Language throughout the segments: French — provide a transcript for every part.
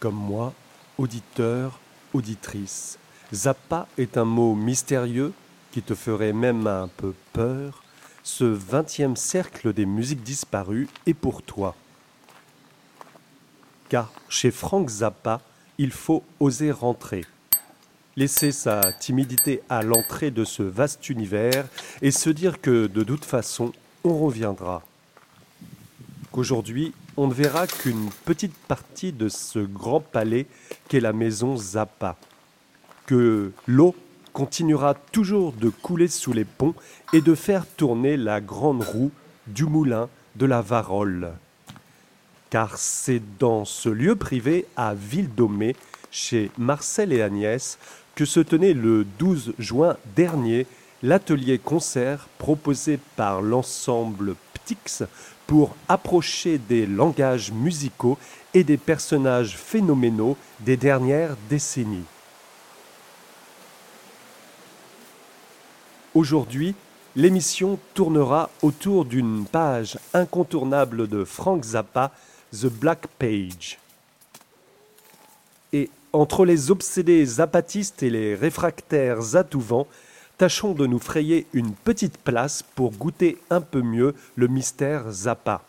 comme moi, auditeur, auditrice. Zappa est un mot mystérieux qui te ferait même un peu peur. Ce vingtième cercle des musiques disparues est pour toi. Car chez Frank Zappa, il faut oser rentrer. Laisser sa timidité à l'entrée de ce vaste univers et se dire que de toute façon, on reviendra. Qu'aujourd'hui, on ne verra qu'une petite partie de ce grand palais qu'est la maison Zappa. Que l'eau continuera toujours de couler sous les ponts et de faire tourner la grande roue du moulin de la Varole. Car c'est dans ce lieu privé à Ville-Domée, chez Marcel et Agnès, que se tenait le 12 juin dernier l'atelier concert proposé par l'ensemble Ptix pour approcher des langages musicaux et des personnages phénoménaux des dernières décennies. Aujourd'hui, l'émission tournera autour d'une page incontournable de Frank Zappa, The Black Page. Et entre les obsédés zapatistes et les réfractaires vent, tâchons de nous frayer une petite place pour goûter un peu mieux le mystère Zappa.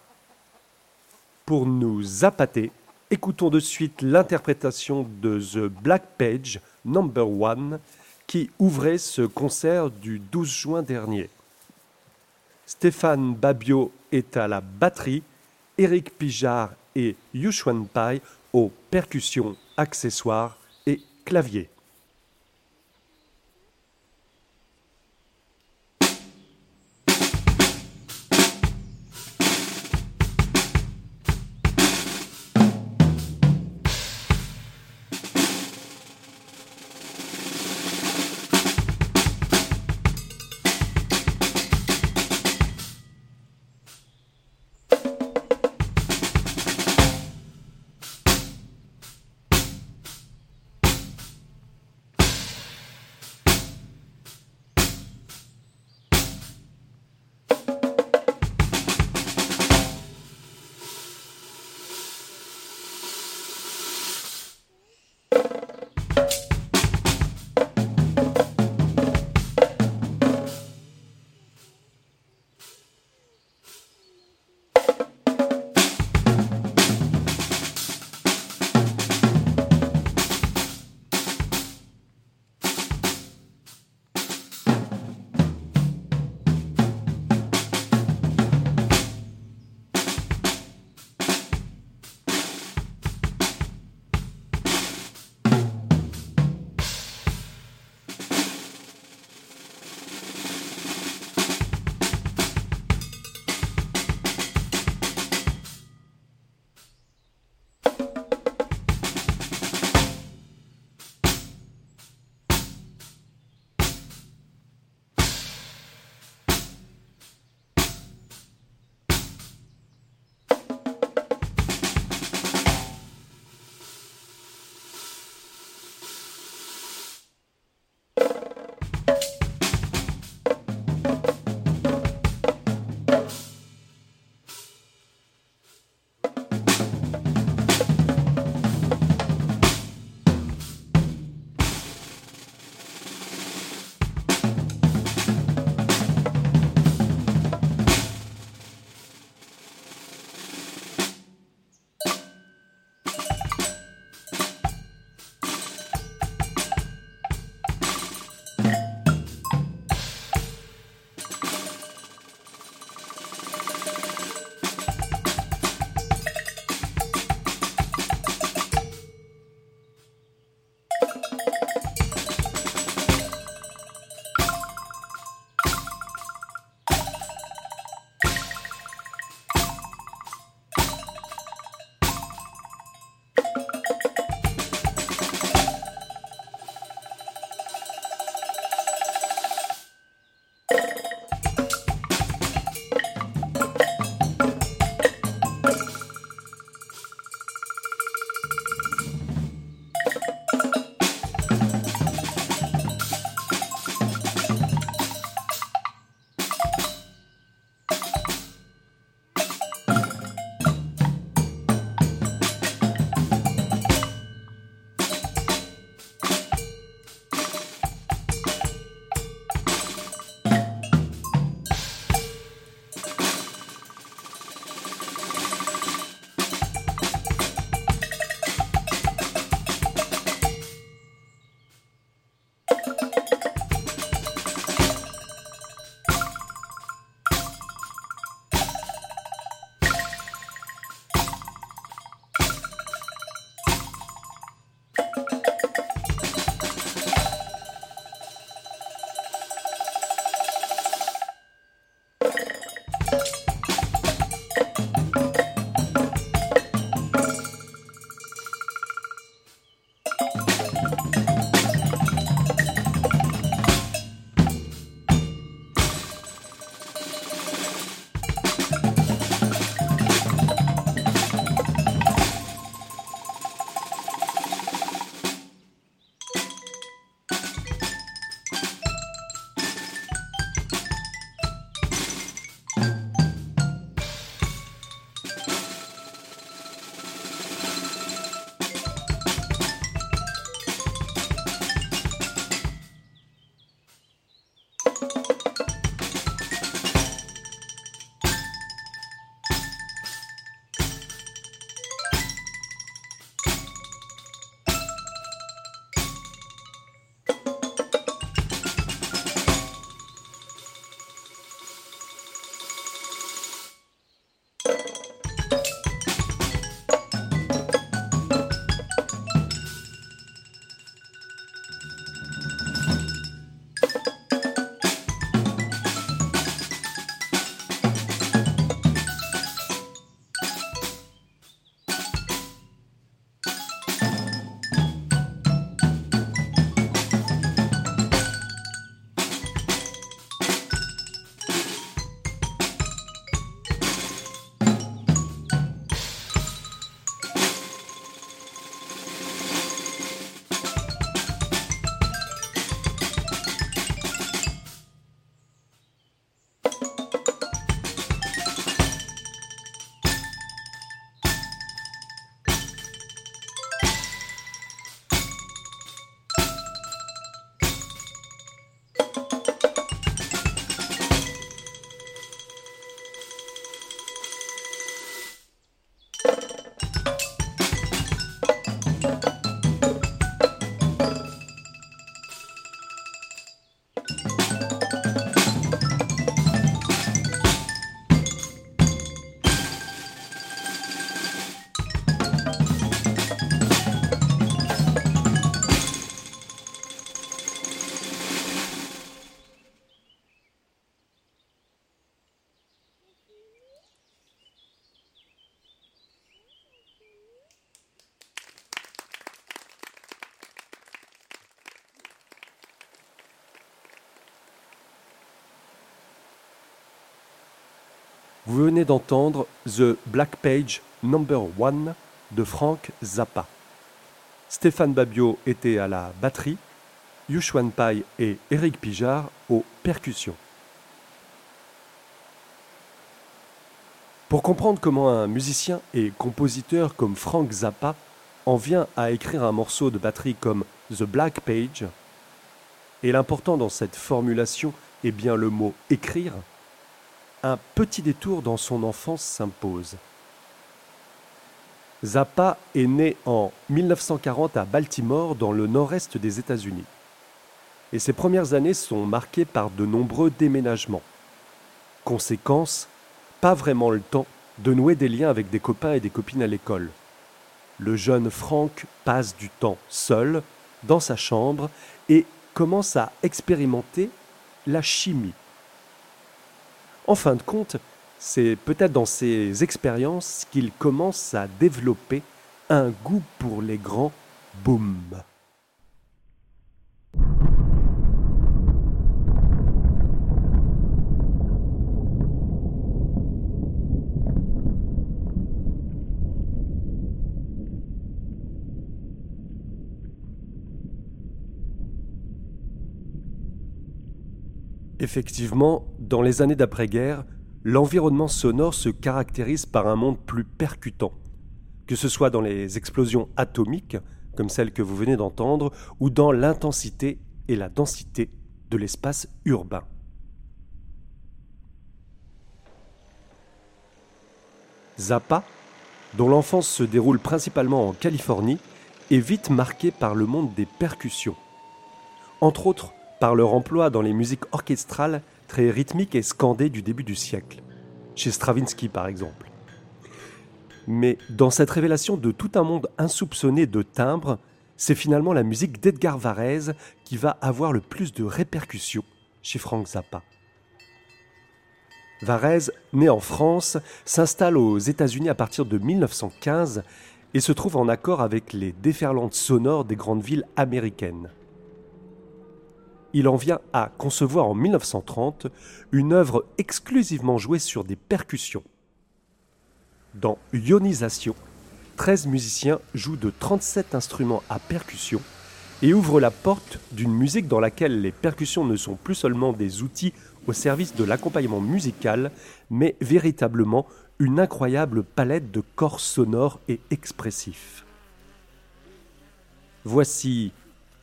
Pour nous zapater, écoutons de suite l'interprétation de The Black Page Number One qui ouvrait ce concert du 12 juin dernier. Stéphane Babio est à la batterie, Éric Pijard et Yushwan Pai aux percussions, accessoires et claviers. Vous venez d'entendre The Black Page Number One de Frank Zappa. Stéphane Babio était à la batterie, Yushwan Pai et Eric Pijard aux percussions. Pour comprendre comment un musicien et compositeur comme Frank Zappa en vient à écrire un morceau de batterie comme The Black Page, et l'important dans cette formulation est bien le mot écrire, un petit détour dans son enfance s'impose. Zappa est né en 1940 à Baltimore, dans le nord-est des États-Unis. Et ses premières années sont marquées par de nombreux déménagements. Conséquence, pas vraiment le temps de nouer des liens avec des copains et des copines à l'école. Le jeune Frank passe du temps seul, dans sa chambre, et commence à expérimenter la chimie. En fin de compte, c'est peut-être dans ces expériences qu'il commence à développer un goût pour les grands booms. Effectivement, dans les années d'après-guerre, l'environnement sonore se caractérise par un monde plus percutant, que ce soit dans les explosions atomiques, comme celle que vous venez d'entendre, ou dans l'intensité et la densité de l'espace urbain. Zappa, dont l'enfance se déroule principalement en Californie, est vite marqué par le monde des percussions. Entre autres, par leur emploi dans les musiques orchestrales très rythmiques et scandées du début du siècle, chez Stravinsky par exemple. Mais dans cette révélation de tout un monde insoupçonné de timbres, c'est finalement la musique d'Edgar Varèse qui va avoir le plus de répercussions chez Frank Zappa. Varèse, né en France, s'installe aux États-Unis à partir de 1915 et se trouve en accord avec les déferlantes sonores des grandes villes américaines il en vient à concevoir en 1930 une œuvre exclusivement jouée sur des percussions. Dans Ionisation, 13 musiciens jouent de 37 instruments à percussion et ouvrent la porte d'une musique dans laquelle les percussions ne sont plus seulement des outils au service de l'accompagnement musical, mais véritablement une incroyable palette de corps sonores et expressifs. Voici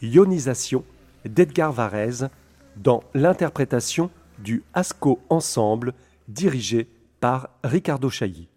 Ionisation d'Edgar Varèse dans l'interprétation du Asco Ensemble dirigé par Ricardo Chailly.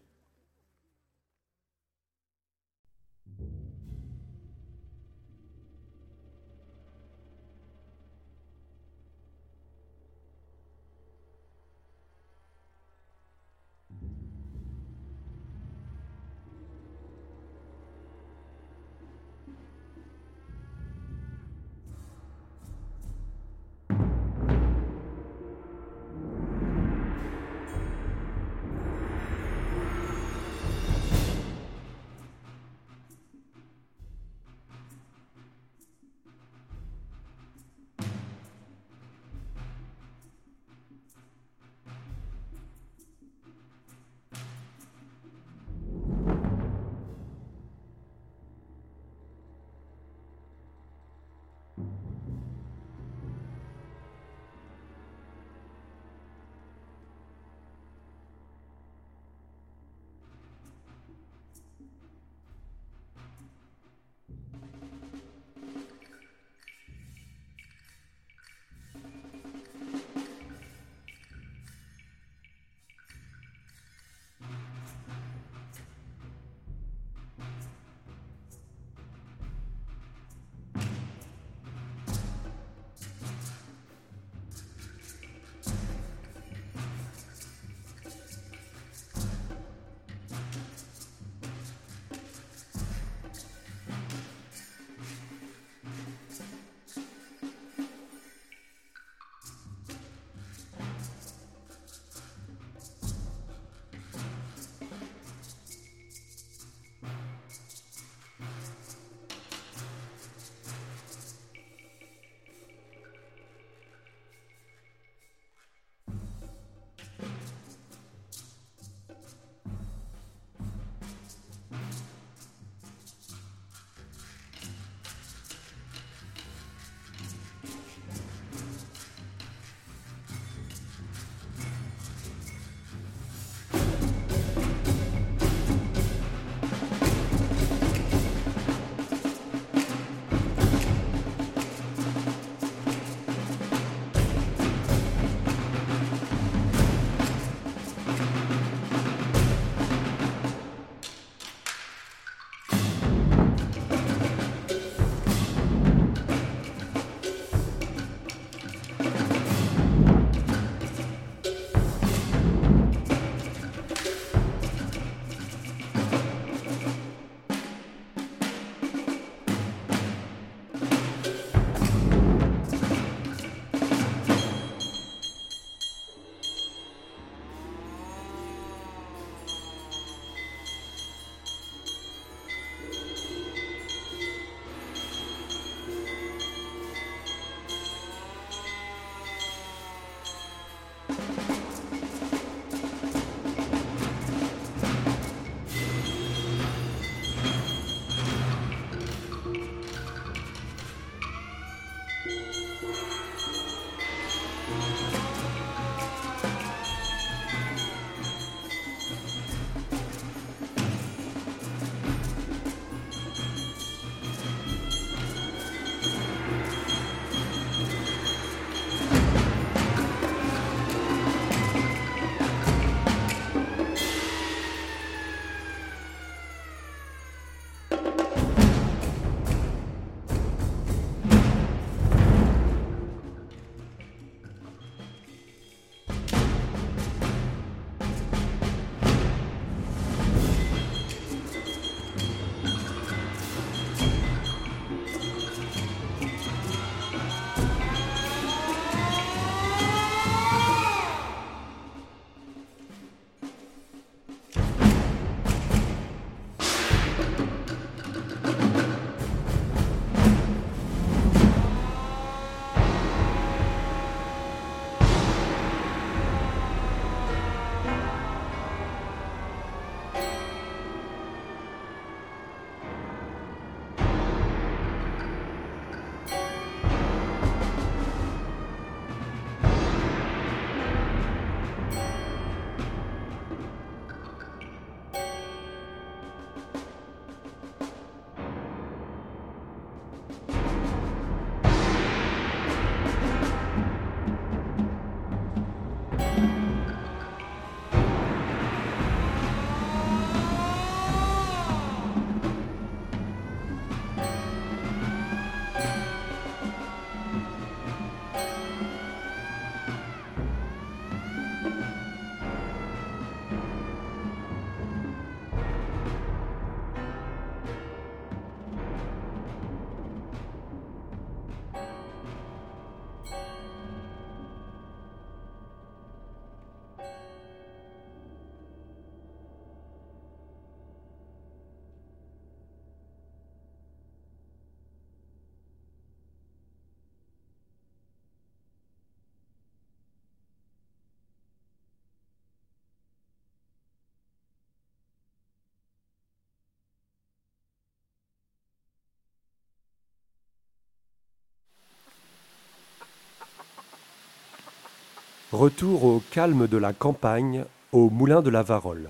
Retour au calme de la campagne, au moulin de la Varole.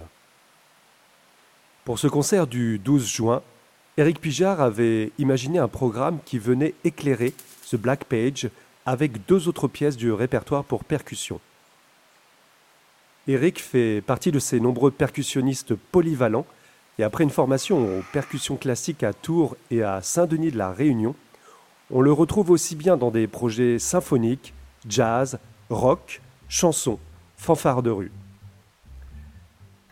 Pour ce concert du 12 juin, Éric Pijard avait imaginé un programme qui venait éclairer ce Black Page avec deux autres pièces du répertoire pour percussion. Éric fait partie de ces nombreux percussionnistes polyvalents et après une formation aux percussions classiques à Tours et à Saint-Denis de la Réunion, on le retrouve aussi bien dans des projets symphoniques, jazz, rock, chansons, fanfares de rue.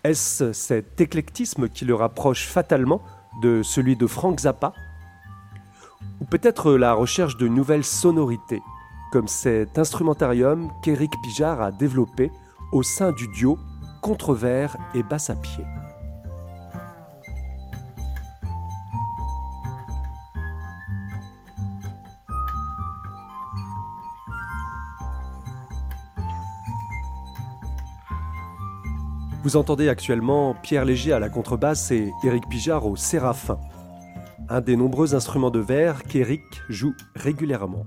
Est-ce cet éclectisme qui le rapproche fatalement de celui de Frank Zappa? Ou peut-être la recherche de nouvelles sonorités, comme cet instrumentarium qu'Éric Pijard a développé au sein du duo Contrevers et Basse à pied? Vous entendez actuellement Pierre Léger à la contrebasse et Éric Pijard au séraphin, un des nombreux instruments de verre qu'Éric joue régulièrement.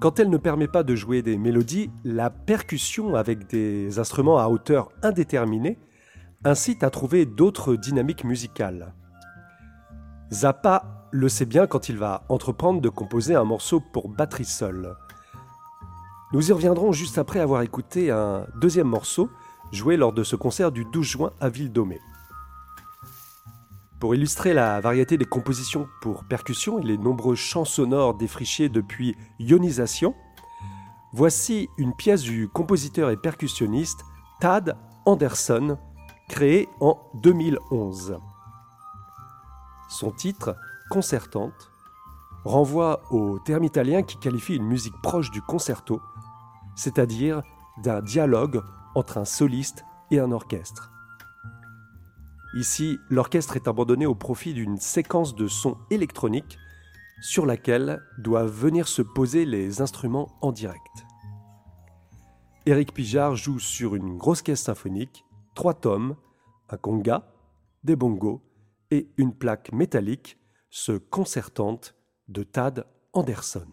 Quand elle ne permet pas de jouer des mélodies, la percussion avec des instruments à hauteur indéterminée incite à trouver d'autres dynamiques musicales. Zappa le sait bien quand il va entreprendre de composer un morceau pour batterie seule. Nous y reviendrons juste après avoir écouté un deuxième morceau joué lors de ce concert du 12 juin à Ville-Domée. Pour illustrer la variété des compositions pour percussion et les nombreux champs sonores défrichés depuis Ionisation, voici une pièce du compositeur et percussionniste Tad Anderson, créée en 2011. Son titre, Concertante, renvoie au terme italien qui qualifie une musique proche du concerto c'est-à-dire d'un dialogue entre un soliste et un orchestre. Ici, l'orchestre est abandonné au profit d'une séquence de sons électroniques sur laquelle doivent venir se poser les instruments en direct. Éric Pijard joue sur une grosse caisse symphonique, trois tomes, un conga, des bongos et une plaque métallique, ce concertante de Tad Anderson.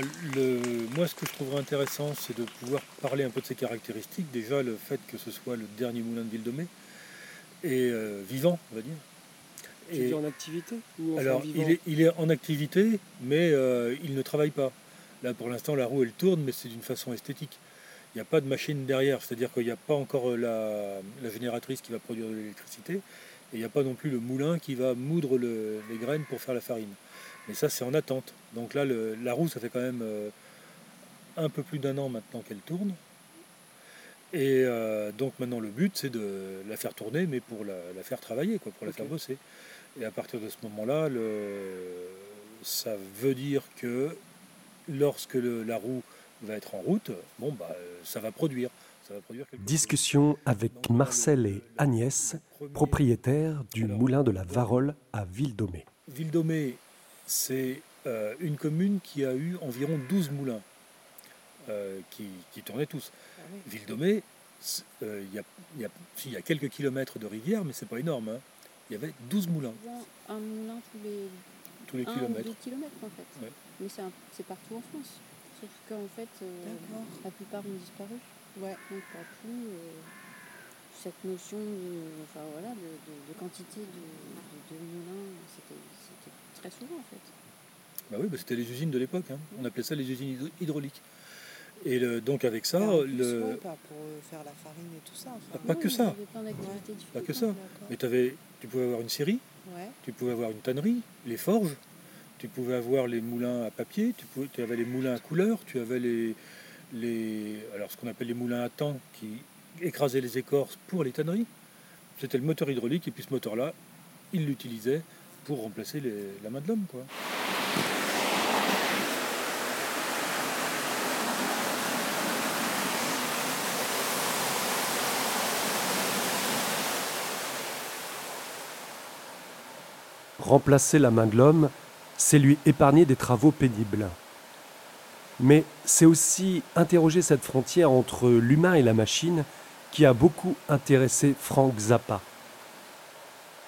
Bah, le... Moi, ce que je trouverais intéressant, c'est de pouvoir parler un peu de ses caractéristiques. Déjà, le fait que ce soit le dernier moulin de Ville-de-Mai et euh, vivant, on va dire. Et... en activité Alors, il est, il est, en activité, mais euh, il ne travaille pas. Là, pour l'instant, la roue, elle tourne, mais c'est d'une façon esthétique. Il n'y a pas de machine derrière, c'est-à-dire qu'il n'y a pas encore la, la, génératrice qui va produire de l'électricité, et il n'y a pas non plus le moulin qui va moudre le, les graines pour faire la farine. Mais ça, c'est en attente. Donc là, le, la roue, ça fait quand même euh, un peu plus d'un an maintenant qu'elle tourne. Et euh, donc maintenant, le but, c'est de la faire tourner, mais pour la, la faire travailler, quoi, pour la faire bosser. Et à partir de ce moment-là, ça veut dire que lorsque le, la roue va être en route, bon, bah, ça va produire. Ça va produire Discussion avec Donc, Marcel et Agnès, propriétaires du moulin de la Varole à Ville-Domé. Ville-Domé, c'est euh, une commune qui a eu environ 12 moulins euh, qui, qui, tournaient tous. Ah oui. Ville-Domé, il euh, y, y, y, a quelques kilomètres de rivière, mais c'est pas énorme. Hein. Il y avait 12 moulins. Un moulin tous les, tous les kilomètres. Deux kilomètres en fait. Ouais. Mais c'est partout en France. Sauf qu'en fait, euh, la plupart ont disparu. Ouais. Donc partout, euh, cette notion de, enfin, voilà, de, de, de quantité de, moulins, c'était très souvent en fait. Bah oui, bah c'était les usines de l'époque. Hein. On appelait ça les usines hydrauliques. Et le, donc avec ça, le... pas pour faire la farine et tout ça. Enfin. Ah, pas, non, que ça. pas que ça. Mais avais, tu pouvais avoir une scierie, ouais. tu pouvais avoir une tannerie, les forges, tu pouvais avoir les moulins à papier, tu, pouvais, tu avais les moulins à couleur, tu avais les, les alors ce qu'on appelle les moulins à temps qui écrasaient les écorces pour les tanneries. C'était le moteur hydraulique et puis ce moteur-là, il l'utilisait pour remplacer la main de l'homme. Remplacer la main de l'homme, c'est lui épargner des travaux pénibles. Mais c'est aussi interroger cette frontière entre l'humain et la machine qui a beaucoup intéressé Frank Zappa.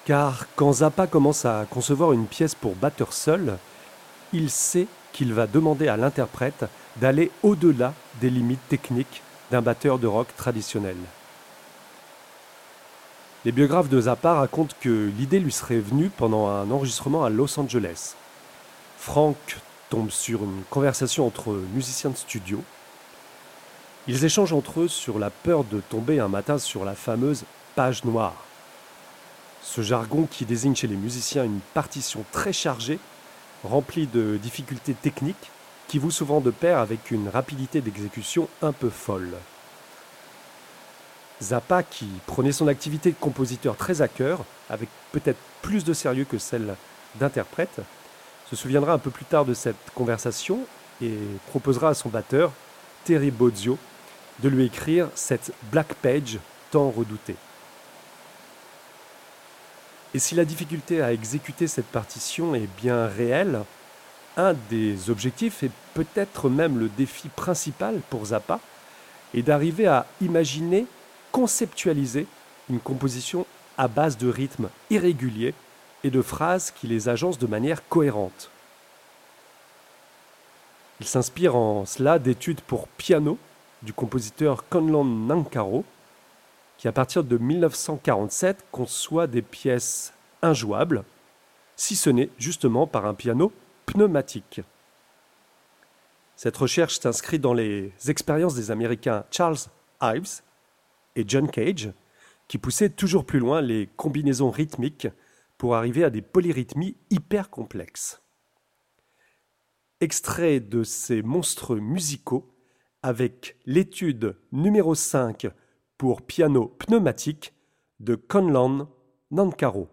Car quand Zappa commence à concevoir une pièce pour batteur seul, il sait qu'il va demander à l'interprète d'aller au-delà des limites techniques d'un batteur de rock traditionnel. Les biographes de Zappa racontent que l'idée lui serait venue pendant un enregistrement à Los Angeles. Frank tombe sur une conversation entre musiciens de studio. Ils échangent entre eux sur la peur de tomber un matin sur la fameuse page noire. Ce jargon qui désigne chez les musiciens une partition très chargée, remplie de difficultés techniques, qui vous souvent de pair avec une rapidité d'exécution un peu folle. Zappa, qui prenait son activité de compositeur très à cœur, avec peut-être plus de sérieux que celle d'interprète, se souviendra un peu plus tard de cette conversation et proposera à son batteur, Terry Bozzio, de lui écrire cette Black Page tant redoutée. Et si la difficulté à exécuter cette partition est bien réelle, un des objectifs et peut-être même le défi principal pour Zappa est d'arriver à imaginer conceptualiser une composition à base de rythmes irréguliers et de phrases qui les agencent de manière cohérente. Il s'inspire en cela d'études pour piano du compositeur Conlon Nankaro, qui à partir de 1947 conçoit des pièces injouables, si ce n'est justement par un piano pneumatique. Cette recherche s'inscrit dans les expériences des Américains Charles Ives et John Cage, qui poussaient toujours plus loin les combinaisons rythmiques pour arriver à des polyrythmies hyper complexes. Extrait de ces monstres musicaux avec l'étude numéro 5 pour piano pneumatique de Conlon Nankaro.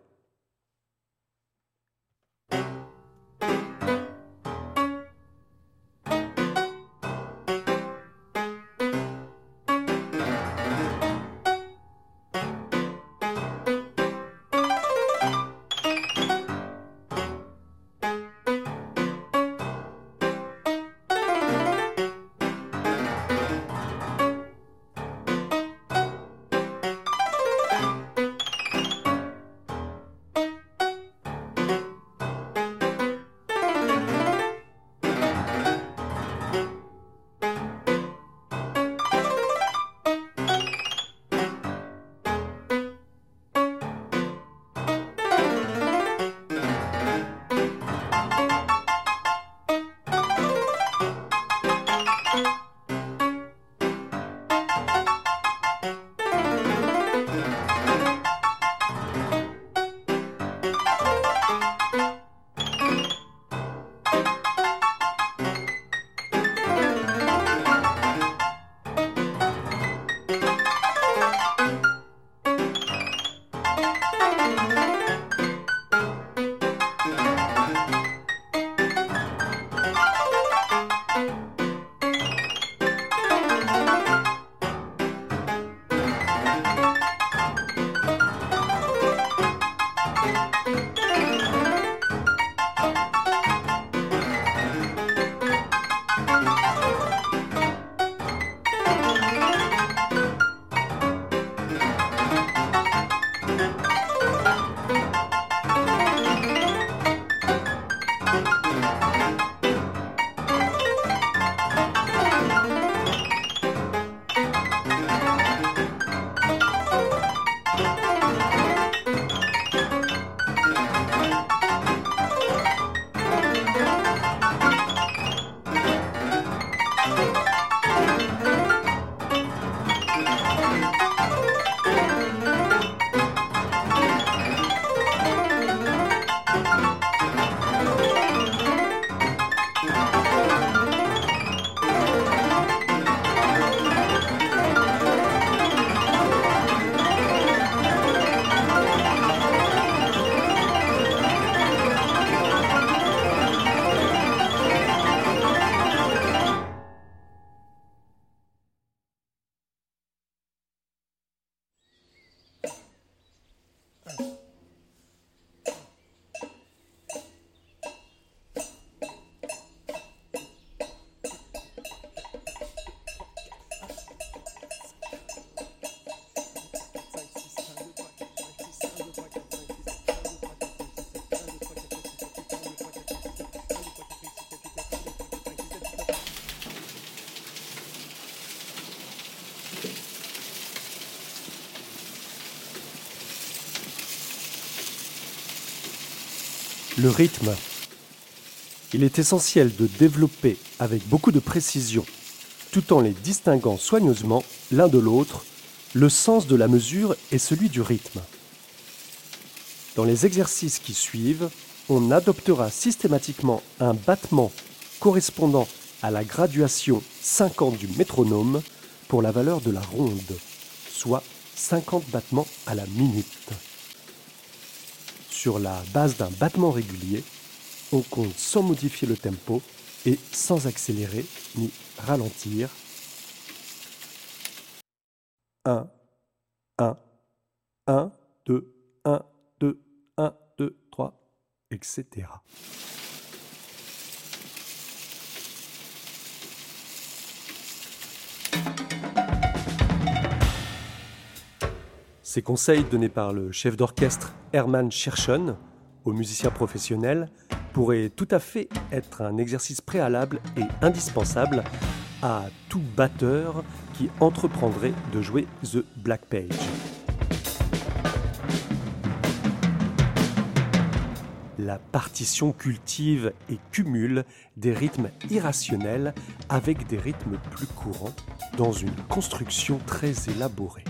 Le rythme. Il est essentiel de développer avec beaucoup de précision, tout en les distinguant soigneusement l'un de l'autre, le sens de la mesure et celui du rythme. Dans les exercices qui suivent, on adoptera systématiquement un battement correspondant à la graduation 50 du métronome pour la valeur de la ronde, soit 50 battements à la minute sur la base d'un battement régulier, on compte sans modifier le tempo et sans accélérer ni ralentir. 1, 1, 1, 2, 1, 2, 1, 2, 3, etc. Ces conseils donnés par le chef d'orchestre Hermann Scherchen aux musiciens professionnels pourraient tout à fait être un exercice préalable et indispensable à tout batteur qui entreprendrait de jouer The Black Page. La partition cultive et cumule des rythmes irrationnels avec des rythmes plus courants dans une construction très élaborée.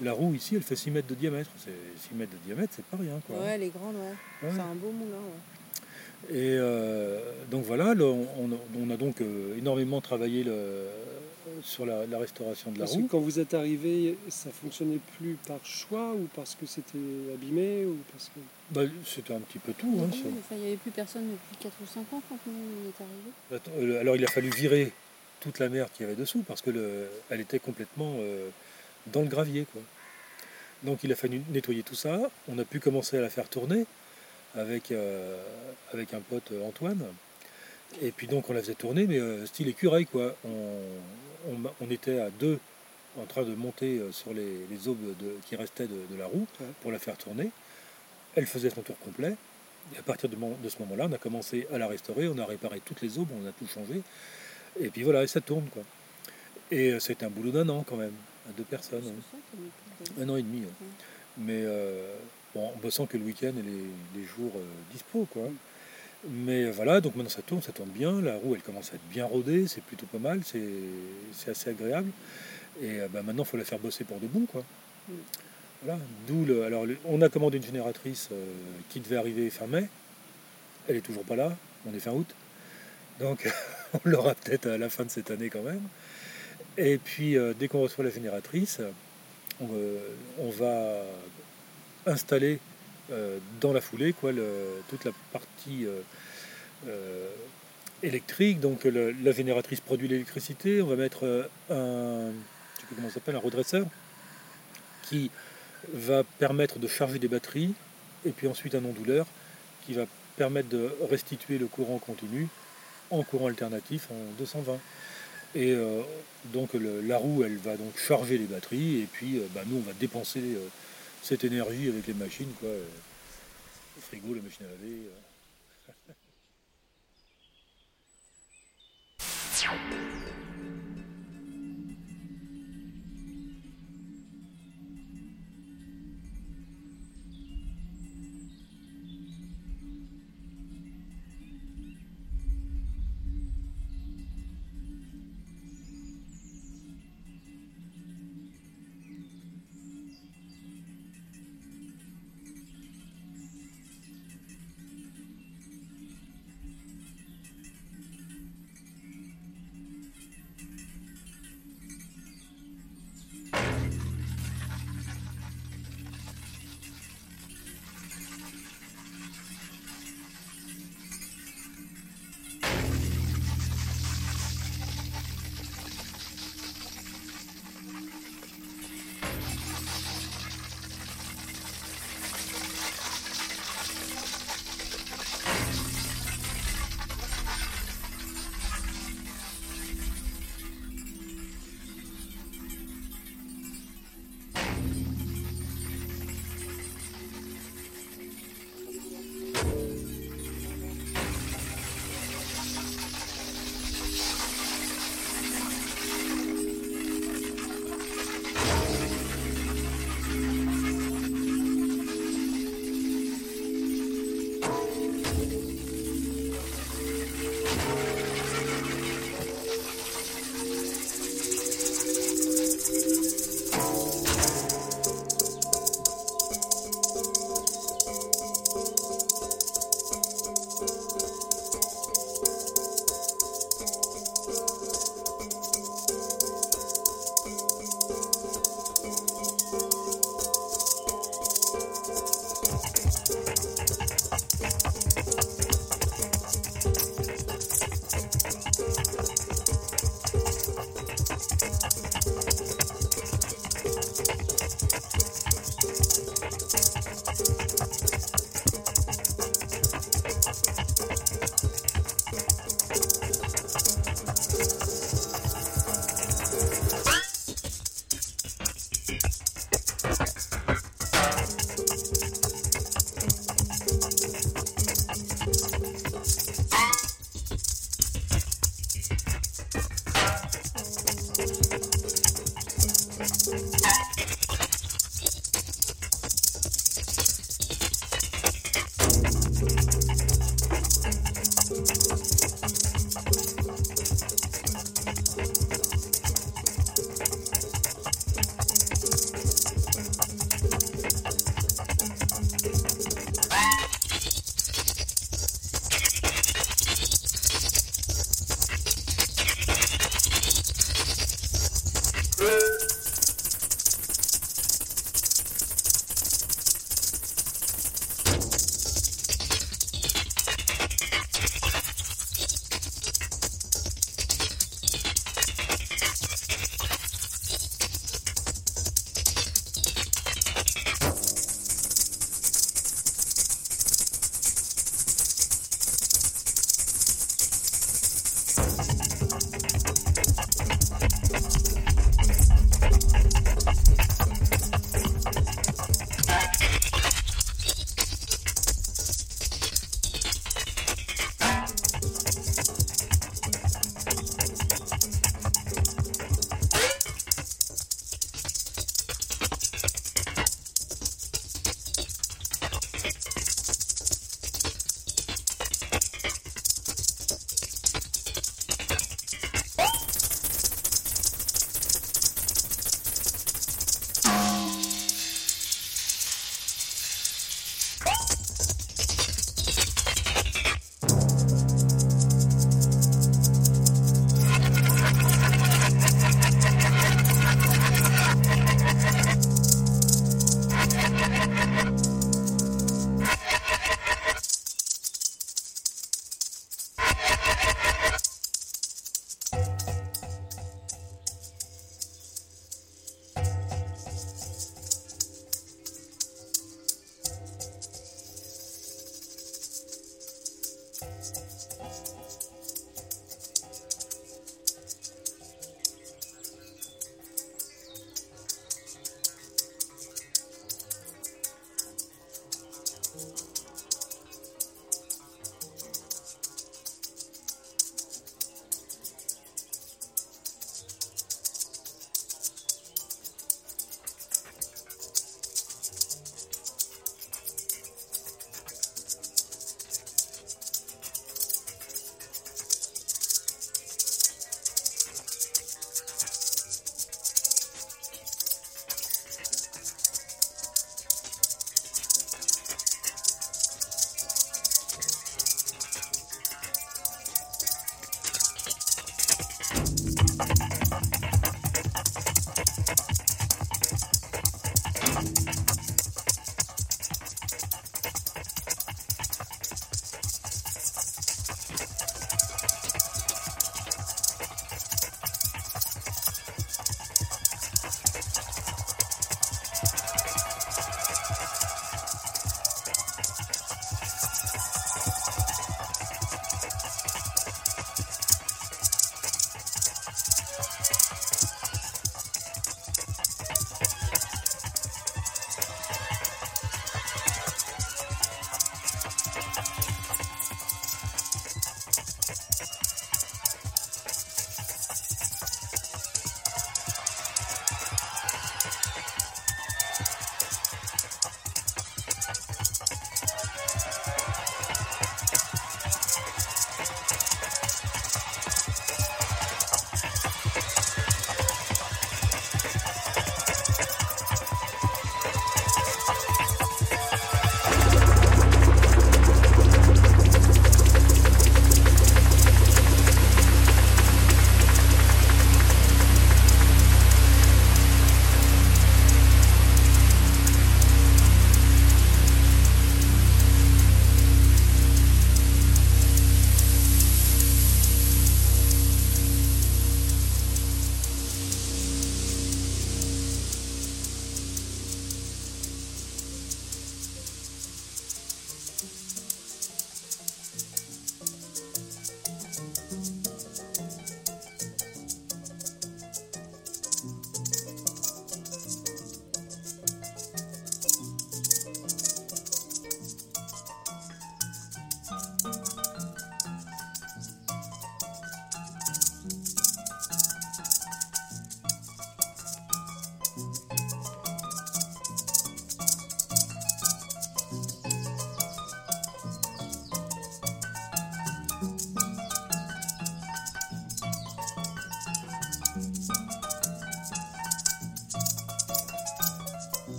La roue ici, elle fait 6 mètres de diamètre. 6 mètres de diamètre, c'est pas rien. Quoi. Ouais, elle est grande, ouais. C'est un beau moulin. Ouais. Et euh, donc voilà, on, a donc euh, énormément travaillé le, sur la, restauration de la parce roue. Que quand vous êtes arrivé, ça fonctionnait plus par choix ou parce que c'était abîmé ou parce que... Bah, c'était un petit peu tout. Hein, il n'y avait plus personne depuis 4 ou 5 ans quand on est arrivé. Euh, alors il a fallu virer toute la merde qu'il y avait dessous parce qu'elle était complètement dans le gravier. Quoi. Donc il a fallu nettoyer tout ça. On a pu commencer à la faire tourner avec, euh, avec un pote euh, Antoine. Et puis donc on la faisait tourner, mais euh, style écureuil quoi. On, on, était à deux en train de monter sur les, les aubes de, qui restaient de, la roue pour la faire tourner. Elle faisait son tour complet. Et à partir de, de ce moment-là, on a commencé à la restaurer, on a réparé toutes les aubes, on a tout changé. Et puis voilà, et ça tourne quoi. Et c'était un boulot d'un an quand même deux personnes. Un an et demi. Mais euh, bon, en bossant que le week-end et les, jours euh, dispo, quoi. Mais voilà, donc maintenant ça tourne, ça tourne bien. La roue, elle commence à être bien rodée, c'est plutôt pas mal, c'est assez agréable. Et euh, bah, maintenant, il faut la faire bosser pour de bon, quoi. Voilà, d'où le. Alors, on a commandé une génératrice qui devait arriver fin mai. Elle est toujours pas là. On est fin août. Donc, on l'aura peut-être à la fin de cette année quand même. Et puis, dès qu'on reçoit la génératrice, on, va installer dans la foulée toute la partie électrique. Donc la génératrice produit l'électricité. On va mettre un, s'appelle, un redresseur qui va permettre de charger des batteries et puis ensuite un onduleur qui va permettre de restituer le courant continu en courant alternatif en 220. Et euh, donc la roue, elle va donc charger les batteries et puis euh, bah, nous, on va dépenser euh, cette énergie avec les machines, quoi. le frigo, la machine à laver.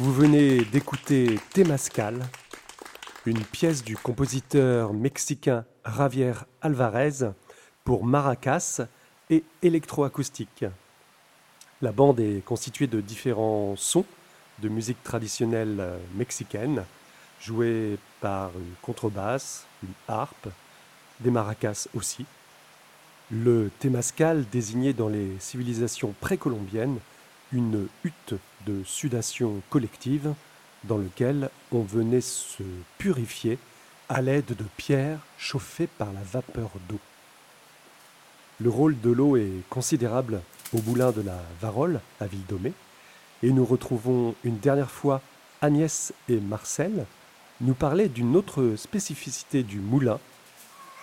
Vous venez d'écouter Temascal, une pièce du compositeur mexicain Javier Alvarez pour maracas et électroacoustique. La bande est constituée de différents sons de musique traditionnelle mexicaine, joués par une contrebasse, une harpe, des maracas aussi. Le Temascal désignait dans les civilisations précolombiennes une hutte de sudation collective dans lequel on venait se purifier à l'aide de pierres chauffées par la vapeur d'eau. Le rôle de l'eau est considérable au moulin de la Varole, à Villedomé, et nous retrouvons une dernière fois Agnès et Marcel nous parler d'une autre spécificité du moulin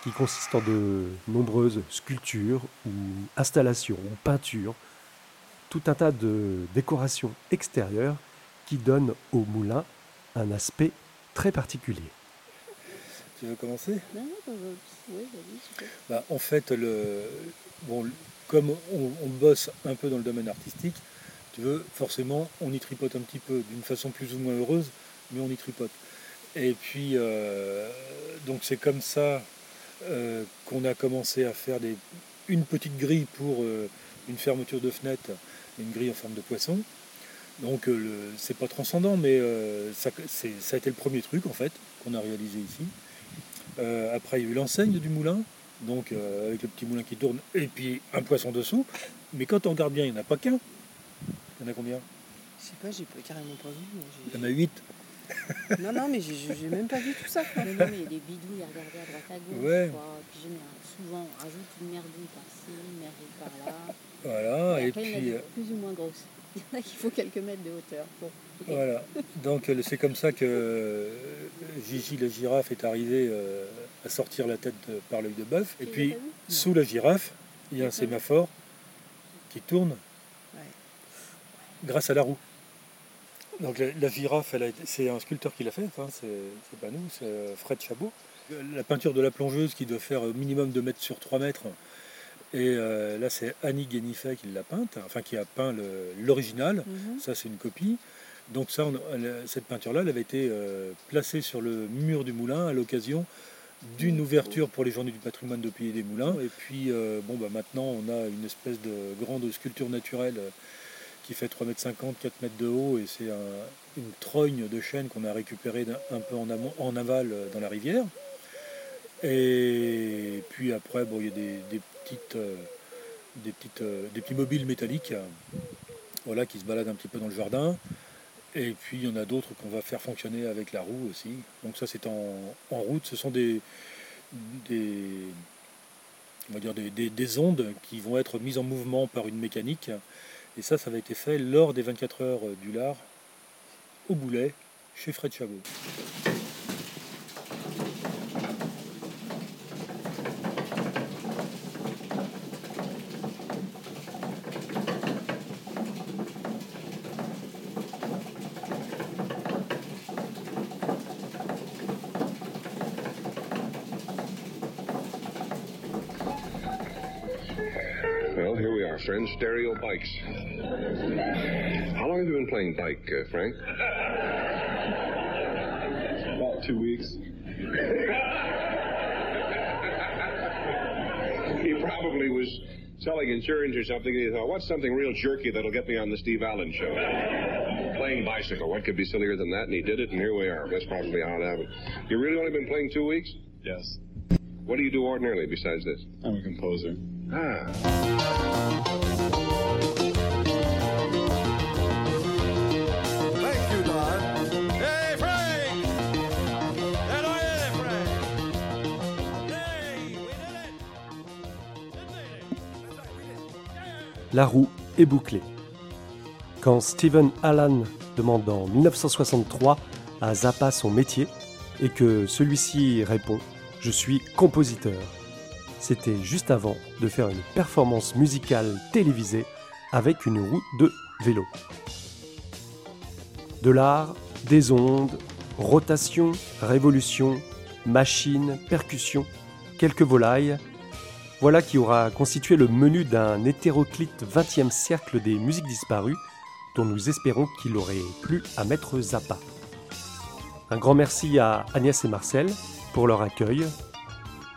qui consiste en de nombreuses sculptures ou installations ou peintures tout un tas de décorations extérieures qui donnent au moulin un aspect très particulier. Tu veux commencer? Non, non, oui, bah, En fait, le, bon, comme on, bosse un peu dans le domaine artistique, tu veux, forcément, on y tripote un petit peu, d'une façon plus ou moins heureuse, mais on y tripote. Et puis, euh, donc c'est comme ça euh, qu'on a commencé à faire des, une petite grille pour euh, une fermeture de fenêtre une grille en forme de poisson. Donc euh, c'est pas transcendant, mais euh, ça, ça, a été le premier truc en fait qu'on a réalisé ici. Euh, après il y a eu l'enseigne du moulin, donc avec le petit moulin qui tourne, et puis un poisson dessous. Mais quand on regarde bien, il n'y en a pas qu'un. Il y en a combien? Je sais pas, j'ai carrément pas vu. Il y en a huit. non, non, mais j'ai même pas vu tout ça. Mais non, mais il y a des bidouilles à regarder à droite à gauche. Ouais. Puis souvent, on rajoute une merdouille par-ci, une merdouille par-là. Voilà, et, puis. Il y en a plus ou moins grosses. Il y en a qui faut quelques mètres de hauteur. Voilà, donc euh, c'est comme ça que euh, Gigi la girafe est arrivé euh, à sortir la tête par l'œil de bœuf. Et puis, sous la girafe, il y a un sémaphore qui tourne grâce à la roue. Donc la, girafe, c'est un sculpteur qui l'a fait, enfin, c'est pas nous, c'est Fred Chabot. La peinture de la plongeuse qui doit faire minimum 2 mètres sur 3 mètres, et euh, là, c'est Annie Guénifet qui l'a peinte, enfin qui a peint l'original. Mhm. Ça, c'est une copie. Donc ça, cette peinture-là, elle avait été euh, placée sur le mur du moulin à l'occasion d'une ouverture pour les journées du patrimoine de Pays des Moulins. Et puis, euh, bon, bah, maintenant, on a une espèce de grande sculpture naturelle qui fait 3,50 m, 4 mètres de haut, et c'est une trogne de chêne qu'on a récupérée un, peu en, amont, en aval dans la rivière. Et puis après, bon, il y a des euh, des, petites, euh, des petits mobiles métalliques euh, voilà, qui se baladent un petit peu dans le jardin. Et puis il y en a d'autres qu'on va faire fonctionner avec la roue aussi. Donc ça c'est en, route. Ce sont des, des, on va dire des, des, ondes qui vont être mises en mouvement par une mécanique. Et ça, ça avait été fait lors des 24 heures du lard au boulet chez Fred Chabot. Stereo bikes. How long have you been playing bike, uh, Frank? About two weeks. he probably was selling insurance or something, and he thought, what's something real jerky that'll get me on the Steve Allen show? playing bicycle. What could be sillier than that? And he did it, and here we are. That's probably how it happened. You really only been playing two weeks? Yes. What do you do ordinarily besides this? I'm a composer. La roue est bouclée. Quand Stephen Allan demande en 1963 à Zappa son métier et que celui-ci répond Je suis compositeur, c'était juste avant de faire une performance musicale télévisée avec une roue de vélo. De l'art, des ondes, rotation, révolution, machine, percussion, quelques volailles, Voilà qui aura constitué le menu d'un hétéroclite 20e siècle des musiques disparues, dont nous espérons qu'il aurait plu à Maître Zappa. Un grand merci à Agnès et Marcel pour leur accueil.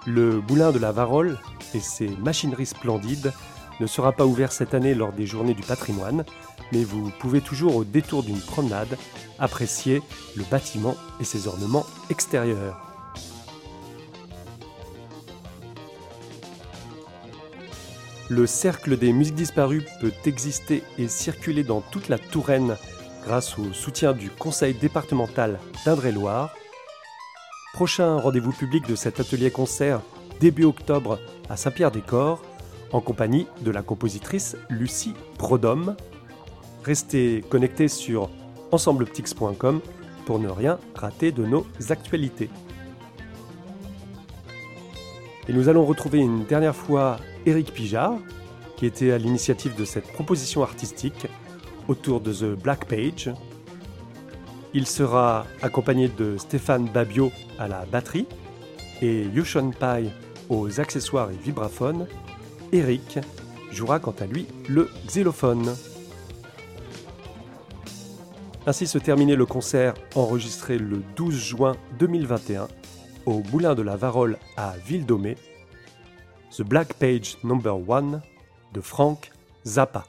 Le Boulin de la Varole et ses machineries splendides ne sera pas ouvert cette année lors des Journées du patrimoine, mais vous pouvez toujours au détour d'une promenade apprécier le bâtiment et ses ornements extérieurs. Le cercle des musiques disparues peut exister et circuler dans toute la Touraine grâce au soutien du conseil départemental d'Indre-et-Loire. Prochain rendez-vous public de cet atelier concert début octobre à Saint-Pierre-des-Corps en compagnie de la compositrice Lucie Prodhomme. Restez connectés sur ensembleptix.com pour ne rien rater de nos actualités. Et nous allons retrouver une dernière fois Eric Pijard, qui était à l'initiative de cette proposition artistique autour de The Black Page. Il sera accompagné de Stéphane Babio à la batterie et Yushon Pai aux accessoires et vibraphones. Eric jouera quant à lui le xylophone. Ainsi se terminait le concert enregistré le 12 juin 2021 au Moulin de la Varole à Ville-Domée The Black Page Number 1 de Frank Zappa.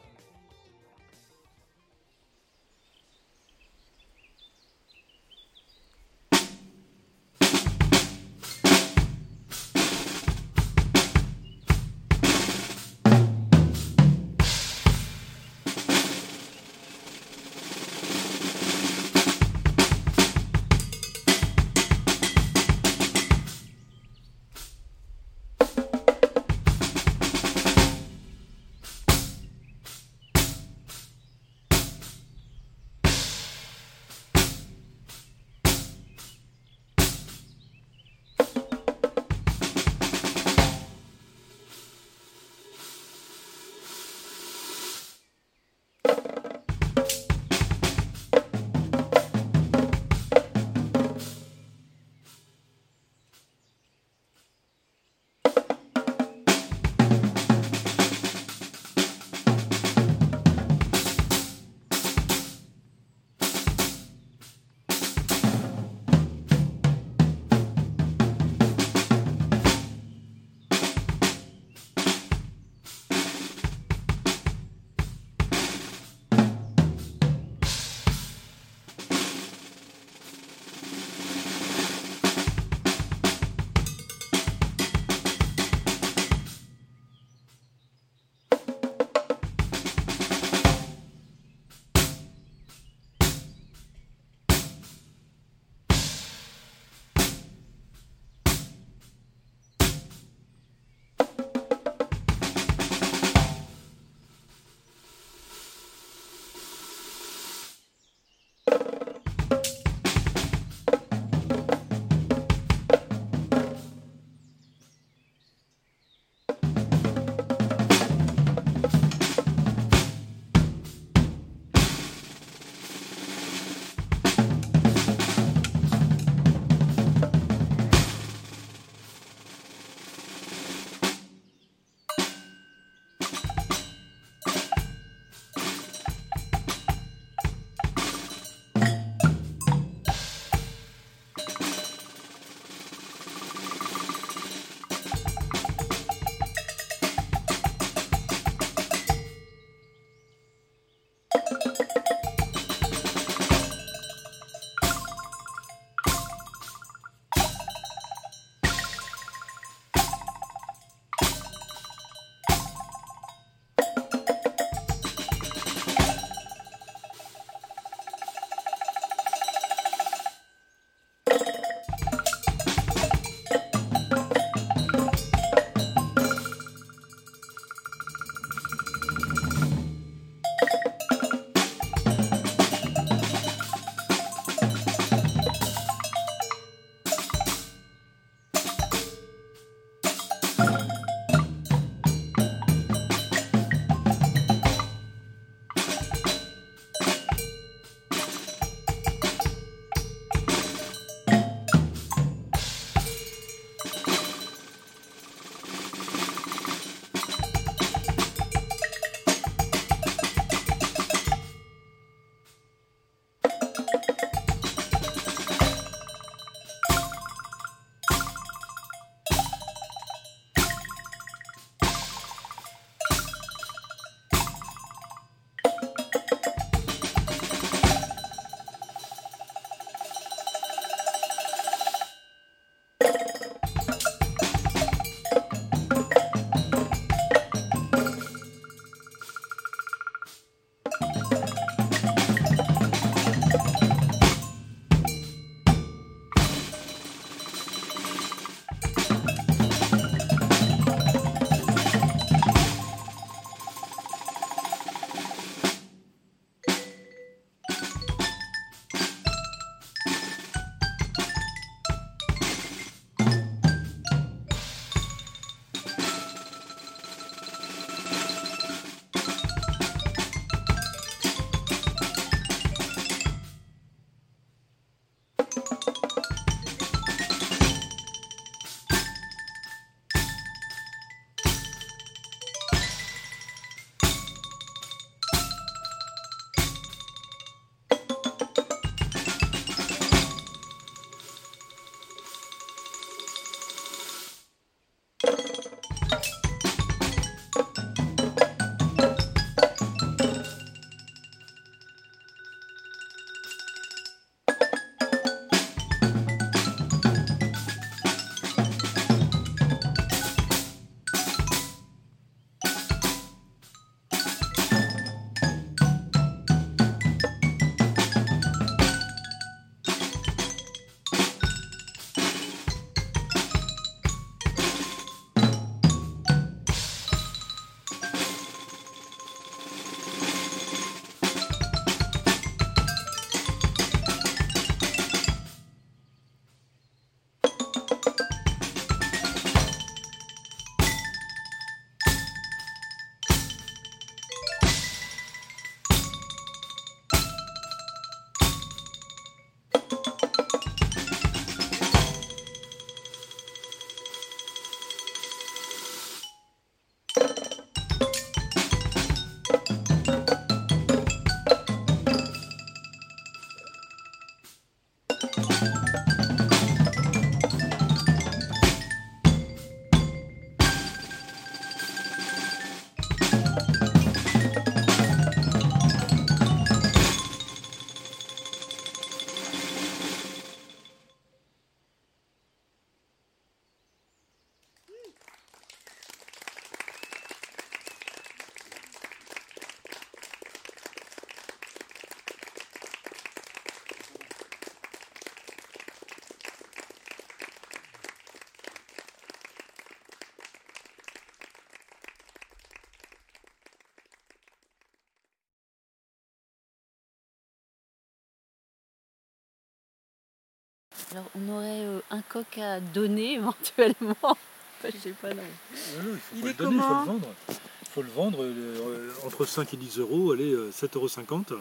Alors, on aurait euh, un coq à donner éventuellement. Enfin, je sais pas, non. Non, non, il faut Il pas est le donner, il faut le vendre. Il faut le vendre euh, entre 5 et 10 euros, allez, euh, 7,50 euros.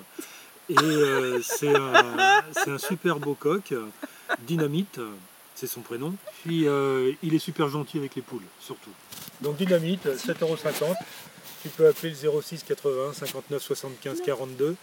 Et euh, c'est un, un super beau coq, euh, Dynamite, euh, c'est son prénom. Puis euh, il est super gentil avec les poules, surtout. Donc Dynamite, 7,50 euros. Tu peux appeler le 06 80 59 75 42